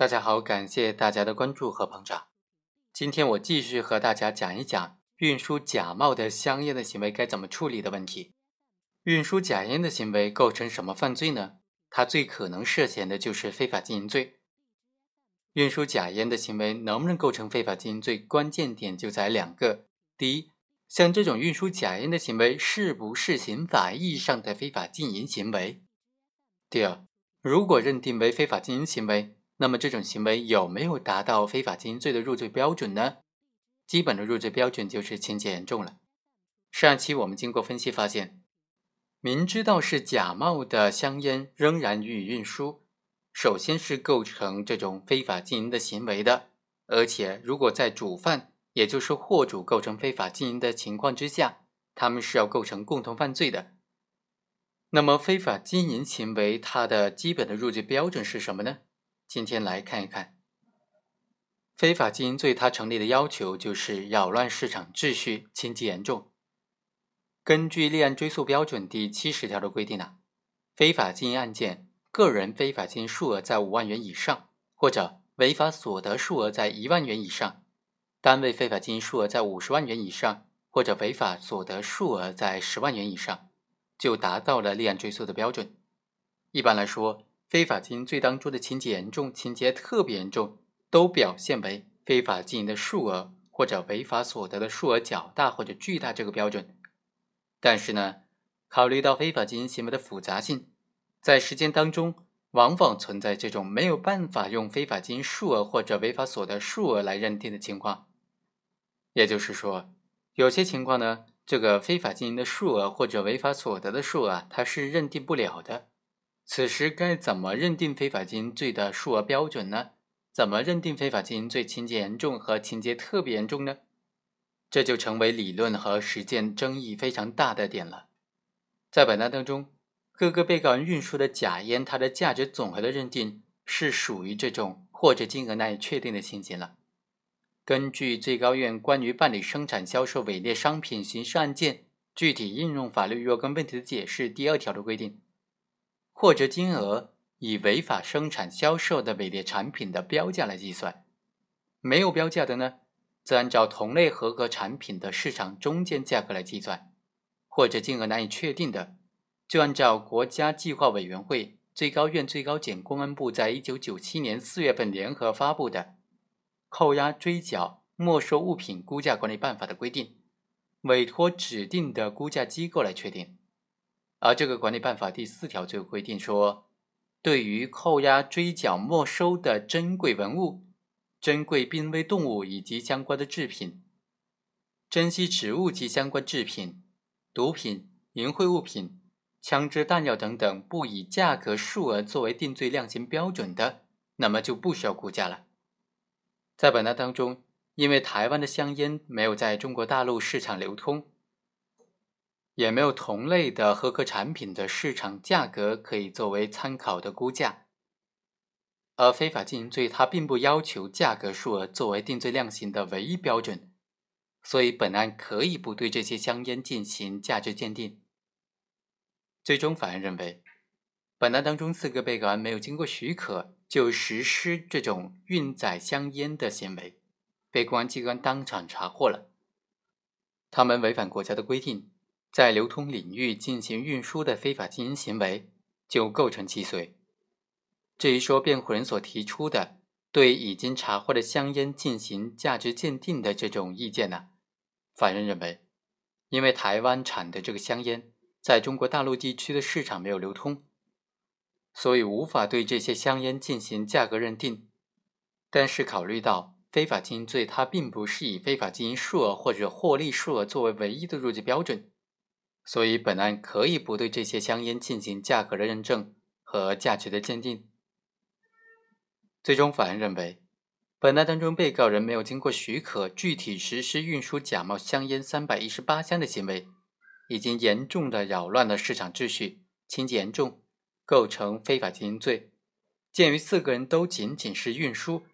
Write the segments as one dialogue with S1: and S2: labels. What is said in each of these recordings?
S1: 大家好，感谢大家的关注和捧场。今天我继续和大家讲一讲运输假冒的香烟的行为该怎么处理的问题。运输假烟的行为构成什么犯罪呢？它最可能涉嫌的就是非法经营罪。运输假烟的行为能不能构成非法经营罪？关键点就在两个：第一，像这种运输假烟的行为是不是刑法意义上的非法经营行为？第二，如果认定为非法经营行为，那么这种行为有没有达到非法经营罪的入罪标准呢？基本的入罪标准就是情节严重了。上期我们经过分析发现，明知道是假冒的香烟仍然予以运输，首先是构成这种非法经营的行为的。而且，如果在主犯，也就是货主构成非法经营的情况之下，他们是要构成共同犯罪的。那么，非法经营行为它的基本的入罪标准是什么呢？今天来看一看非法经营罪，它成立的要求就是扰乱市场秩序，情节严重。根据立案追诉标准第七十条的规定呢，非法经营案件，个人非法经营数额在五万元以上，或者违法所得数额在一万元以上；单位非法经营数额在五十万元以上，或者违法所得数额在十万元以上，就达到了立案追诉的标准。一般来说。非法经营罪当中的情节严重、情节特别严重，都表现为非法经营的数额或者违法所得的数额较大或者巨大这个标准。但是呢，考虑到非法经营行为的复杂性，在实践当中往往存在这种没有办法用非法经营数额或者违法所得数额来认定的情况。也就是说，有些情况呢，这个非法经营的数额或者违法所得的数额，它是认定不了的。此时该怎么认定非法经营罪的数额标准呢？怎么认定非法经营罪情节严重和情节特别严重呢？这就成为理论和实践争议非常大的点了。在本案当中，各个被告人运输的假烟，它的价值总和的认定是属于这种或者金额难以确定的情形了。根据最高院关于办理生产销售伪劣商品刑事案件具体应用法律若干问题的解释第二条的规定。或者金额以违法生产销售的伪劣产品的标价来计算，没有标价的呢，则按照同类合格产品的市场中间价格来计算；或者金额难以确定的，就按照国家计划委员会、最高院、最高检、公安部在一九九七年四月份联合发布的《扣押、追缴、没收物品估价管理办法》的规定，委托指定的估价机构来确定。而这个管理办法第四条就规定说，对于扣押、追缴、没收的珍贵文物、珍贵濒危动物以及相关的制品、珍稀植物及相关制品、毒品、淫秽物品、枪支弹药等等，不以价格数额作为定罪量刑标准的，那么就不需要估价了。在本案当中，因为台湾的香烟没有在中国大陆市场流通。也没有同类的合格产品的市场价格可以作为参考的估价，而非法经营罪它并不要求价格数额作为定罪量刑的唯一标准，所以本案可以不对这些香烟进行价值鉴定。最终，法院认为，本案当中四个被告人没有经过许可就实施这种运载香烟的行为，被公安机关当场查获了，他们违反国家的规定。在流通领域进行运输的非法经营行为，就构成既遂。至于说辩护人所提出的对已经查获的香烟进行价值鉴定的这种意见呢，法院认为，因为台湾产的这个香烟在中国大陆地区的市场没有流通，所以无法对这些香烟进行价格认定。但是考虑到非法经营罪它并不是以非法经营数额或者获利数额作为唯一的入罪标准。所以，本案可以不对这些香烟进行价格的认证和价值的鉴定。最终，法院认为，本案当中被告人没有经过许可具体实施运输假冒香烟三百一十八箱的行为，已经严重的扰乱了市场秩序，情节严重，构成非法经营罪。鉴于四个人都仅仅是运输，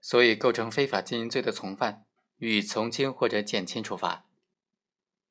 S1: 所以构成非法经营罪的从犯，予以从轻或者减轻处罚。